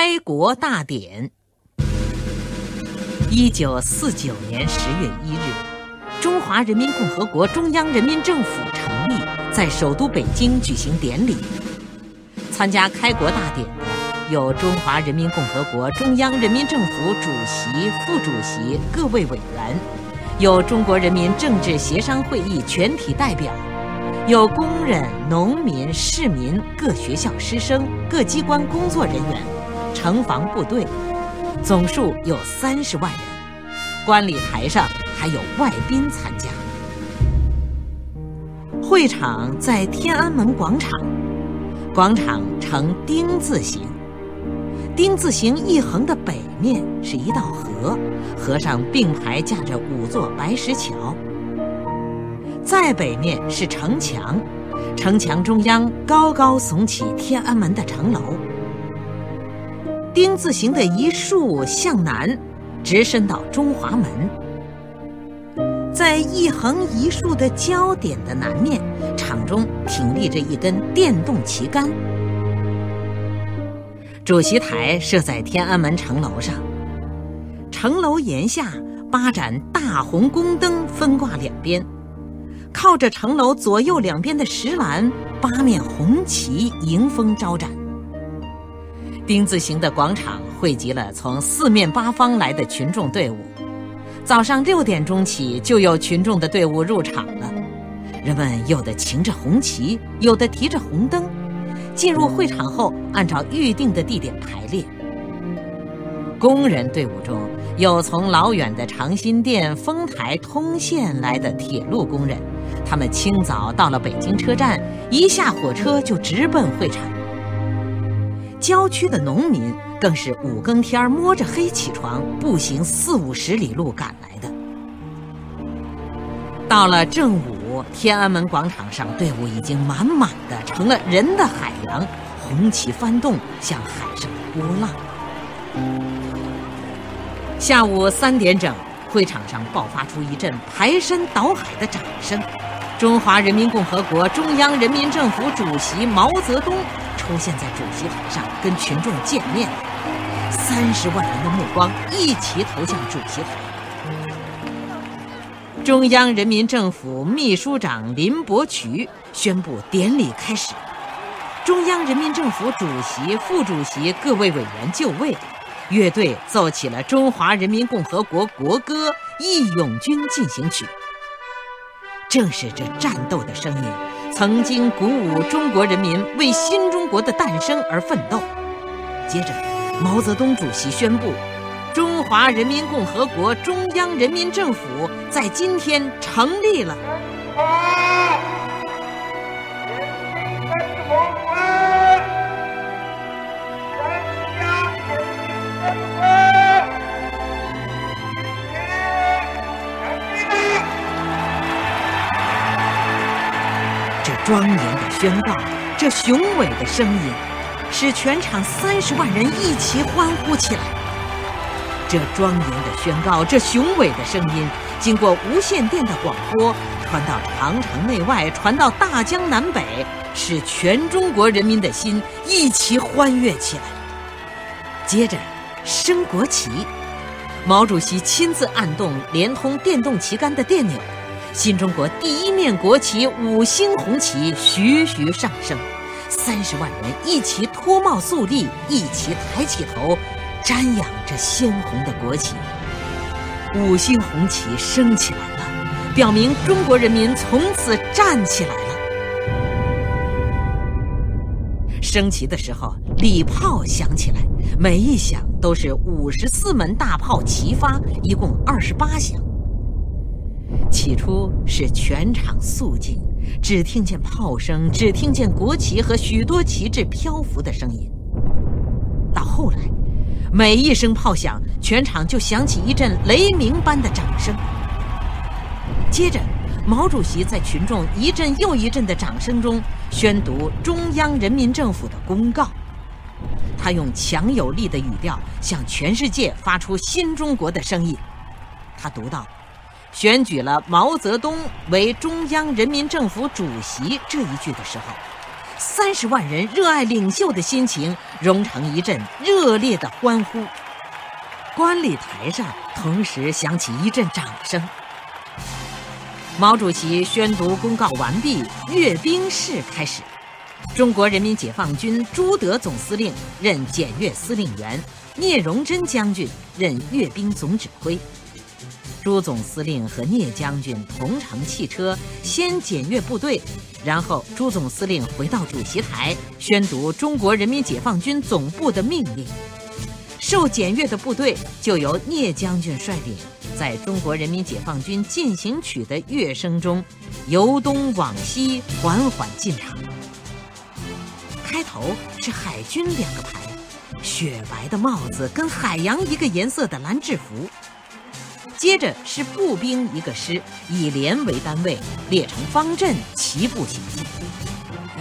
开国大典。一九四九年十月一日，中华人民共和国中央人民政府成立，在首都北京举行典礼。参加开国大典的有中华人民共和国中央人民政府主席、副主席各位委员，有中国人民政治协商会议全体代表，有工人、农民、市民、各学校师生、各机关工作人员，城防部队。总数有三十万人，观礼台上还有外宾参加。会场在天安门广场，广场呈丁字形，丁字形一横的北面是一道河，河上并排架着五座白石桥。再北面是城墙，城墙中央高高耸起天安门的城楼。丁字形的一竖向南，直伸到中华门。在一横一竖的交点的南面，场中挺立着一根电动旗杆。主席台设在天安门城楼上，城楼檐下八盏大红宫灯分挂两边，靠着城楼左右两边的石栏，八面红旗迎风招展。丁字形的广场汇集了从四面八方来的群众队伍。早上六点钟起，就有群众的队伍入场了。人们有的擎着红旗，有的提着红灯。进入会场后，按照预定的地点排列。工人队伍中有从老远的长辛店、丰台、通县来的铁路工人，他们清早到了北京车站，一下火车就直奔会场。郊区的农民更是五更天摸着黑起床，步行四五十里路赶来的。到了正午，天安门广场上队伍已经满满的，成了人的海洋，红旗翻动，像海上的波浪。下午三点整，会场上爆发出一阵排山倒海的掌声。中华人民共和国中央人民政府主席毛泽东。出现在主席台上跟群众见面，三十万人的目光一齐投向主席台。中央人民政府秘书长林伯渠宣布典礼开始，中央人民政府主席、副主席各位委员就位，乐队奏起了中华人民共和国国歌《义勇军进行曲》。正是这战斗的声音。曾经鼓舞中国人民为新中国的诞生而奋斗。接着，毛泽东主席宣布，中华人民共和国中央人民政府在今天成立了。庄严的宣告，这雄伟的声音，使全场三十万人一起欢呼起来。这庄严的宣告，这雄伟的声音，经过无线电的广播，传到长城内外，传到大江南北，使全中国人民的心一起欢悦起来。接着，升国旗，毛主席亲自按动连通电动旗杆的电钮。新中国第一面国旗五星红旗徐徐上升，三十万人一起脱帽肃立，一起抬起头，瞻仰着鲜红的国旗。五星红旗升起来了，表明中国人民从此站起来了。升旗的时候，礼炮响起来，每一响都是五十四门大炮齐发，一共二十八响。起初是全场肃静，只听见炮声，只听见国旗和许多旗帜漂浮的声音。到后来，每一声炮响，全场就响起一阵雷鸣般的掌声。接着，毛主席在群众一阵又一阵的掌声中宣读中央人民政府的公告。他用强有力的语调向全世界发出新中国的声音。他读到。选举了毛泽东为中央人民政府主席这一句的时候，三十万人热爱领袖的心情融成一阵热烈的欢呼。观礼台上同时响起一阵掌声。毛主席宣读公告完毕，阅兵式开始。中国人民解放军朱德总司令任检阅司令员，聂荣臻将军任阅兵总指挥。朱总司令和聂将军同乘汽车，先检阅部队，然后朱总司令回到主席台，宣读中国人民解放军总部的命令。受检阅的部队就由聂将军率领，在中国人民解放军进行曲的乐声中，由东往西缓缓进场。开头是海军两个排，雪白的帽子跟海洋一个颜色的蓝制服。接着是步兵一个师，以连为单位，列成方阵，齐步行进。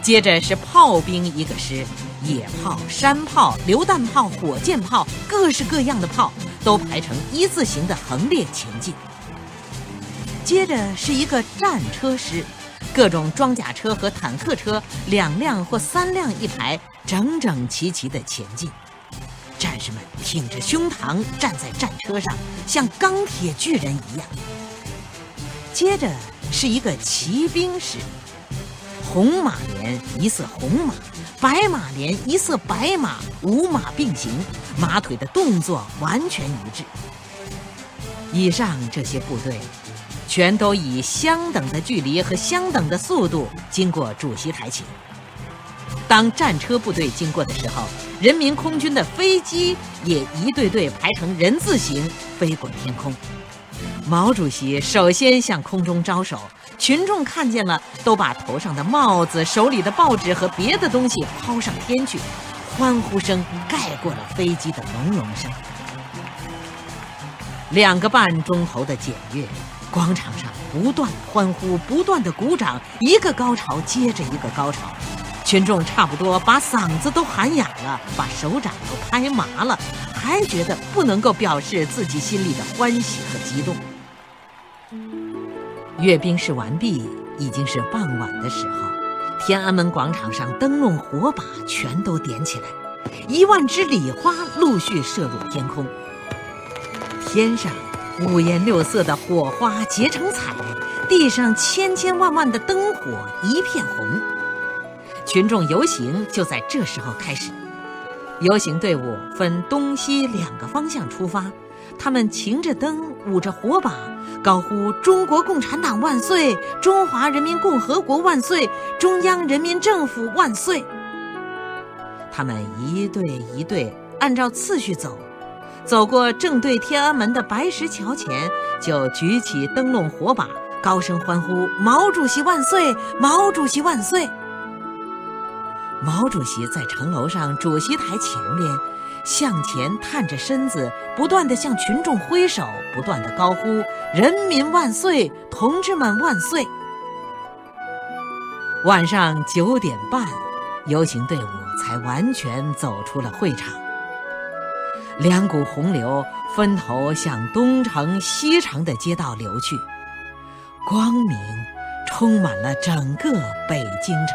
接着是炮兵一个师，野炮、山炮、榴弹炮、火箭炮，各式各样的炮都排成一字形的横列前进。接着是一个战车师。各种装甲车和坦克车两辆或三辆一排，整整齐齐地前进。战士们挺着胸膛站在战车上，像钢铁巨人一样。接着是一个骑兵师，红马连一色红马，白马连一色白马，五马并行，马腿的动作完全一致。以上这些部队。全都以相等的距离和相等的速度经过主席台前。当战车部队经过的时候，人民空军的飞机也一队队排成人字形飞过天空。毛主席首先向空中招手，群众看见了，都把头上的帽子、手里的报纸和别的东西抛上天去，欢呼声盖过了飞机的隆隆声。两个半钟头的检阅。广场上不断欢呼，不断的鼓掌，一个高潮接着一个高潮，群众差不多把嗓子都喊哑了，把手掌都拍麻了，还觉得不能够表示自己心里的欢喜和激动。阅兵式完毕，已经是傍晚的时候，天安门广场上灯笼火把全都点起来，一万支礼花陆续射入天空，天上。五颜六色的火花结成彩，地上千千万万的灯火一片红。群众游行就在这时候开始。游行队伍分东西两个方向出发，他们擎着灯，舞着火把，高呼“中国共产党万岁！中华人民共和国万岁！中央人民政府万岁！”他们一队一队按照次序走。走过正对天安门的白石桥前，就举起灯笼火把，高声欢呼：“毛主席万岁！毛主席万岁！”毛主席在城楼上主席台前边，向前探着身子，不断地向群众挥手，不断地高呼：“人民万岁！同志们万岁！”晚上九点半，游行队伍才完全走出了会场。两股洪流分头向东城、西城的街道流去，光明充满了整个北京城。